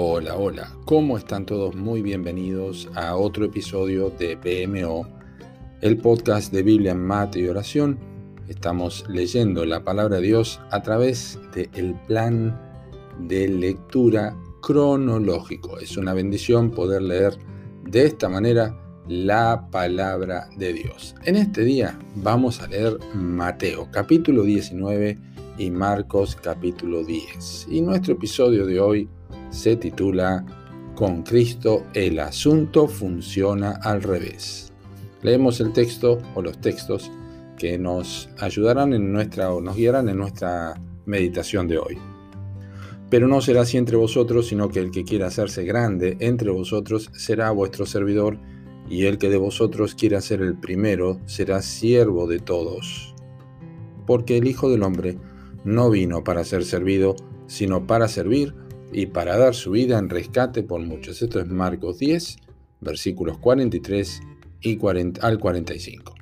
Hola, hola, ¿cómo están todos? Muy bienvenidos a otro episodio de BMO, el podcast de Biblia Mate y Oración. Estamos leyendo la palabra de Dios a través del plan de lectura cronológico. Es una bendición poder leer de esta manera la palabra de Dios. En este día vamos a leer Mateo capítulo 19 y Marcos capítulo 10. Y nuestro episodio de hoy se titula Con Cristo el asunto funciona al revés. Leemos el texto o los textos que nos ayudarán en nuestra o nos guiarán en nuestra meditación de hoy. Pero no será así entre vosotros, sino que el que quiera hacerse grande entre vosotros será vuestro servidor, y el que de vosotros quiera ser el primero será siervo de todos. Porque el Hijo del Hombre no vino para ser servido, sino para servir y para dar su vida en rescate por muchos. Esto es Marcos 10, versículos 43 y al 45.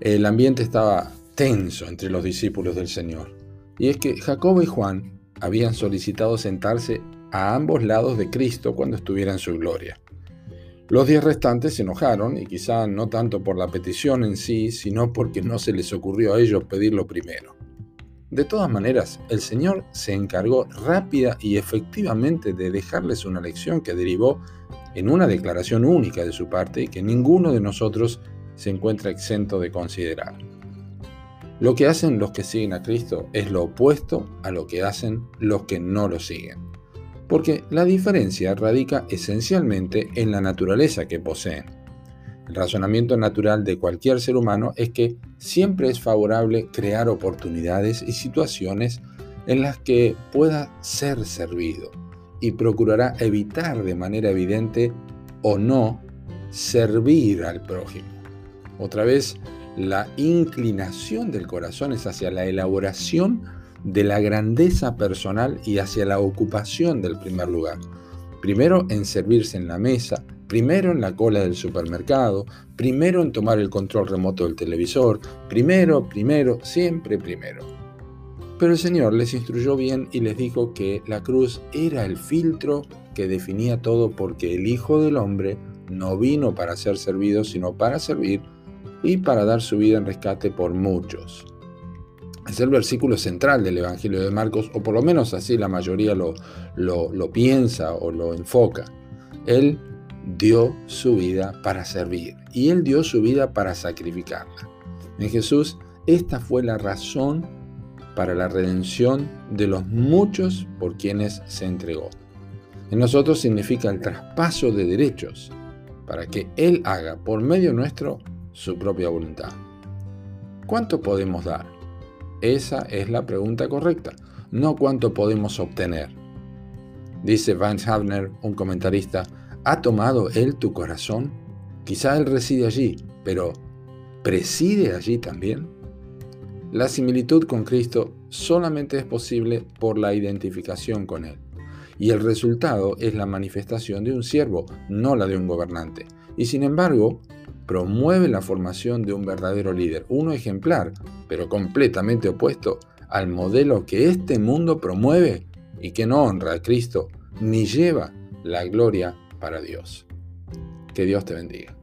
El ambiente estaba tenso entre los discípulos del Señor. Y es que Jacobo y Juan habían solicitado sentarse a ambos lados de Cristo cuando estuviera en su gloria. Los diez restantes se enojaron, y quizá no tanto por la petición en sí, sino porque no se les ocurrió a ellos pedirlo primero. De todas maneras, el Señor se encargó rápida y efectivamente de dejarles una lección que derivó en una declaración única de su parte y que ninguno de nosotros se encuentra exento de considerar. Lo que hacen los que siguen a Cristo es lo opuesto a lo que hacen los que no lo siguen. Porque la diferencia radica esencialmente en la naturaleza que poseen. El razonamiento natural de cualquier ser humano es que siempre es favorable crear oportunidades y situaciones en las que pueda ser servido y procurará evitar de manera evidente o no servir al prójimo. Otra vez, la inclinación del corazón es hacia la elaboración de la grandeza personal y hacia la ocupación del primer lugar. Primero en servirse en la mesa, primero en la cola del supermercado, primero en tomar el control remoto del televisor, primero, primero, siempre primero. Pero el Señor les instruyó bien y les dijo que la cruz era el filtro que definía todo porque el Hijo del Hombre no vino para ser servido, sino para servir y para dar su vida en rescate por muchos. Es el versículo central del Evangelio de Marcos, o por lo menos así la mayoría lo, piensa o lo enfoca. Él dio su vida para servir y Él dio su vida para sacrificarla. En Jesús, esta fue la razón para la redención de los muchos por quienes se entregó. En nosotros significa el traspaso de derechos para que Él haga por medio nuestro su propia voluntad. ¿Cuánto podemos dar? Esa es la pregunta correcta, no cuánto podemos obtener. Dice Vance Havner, un comentarista, ¿Ha tomado Él tu corazón? Quizá Él reside allí, pero ¿preside allí también? La similitud con Cristo solamente es posible por la identificación con Él. Y el resultado es la manifestación de un siervo, no la de un gobernante. Y sin embargo, promueve la formación de un verdadero líder, uno ejemplar, pero completamente opuesto al modelo que este mundo promueve y que no honra a Cristo ni lleva la gloria para Dios. Que Dios te bendiga.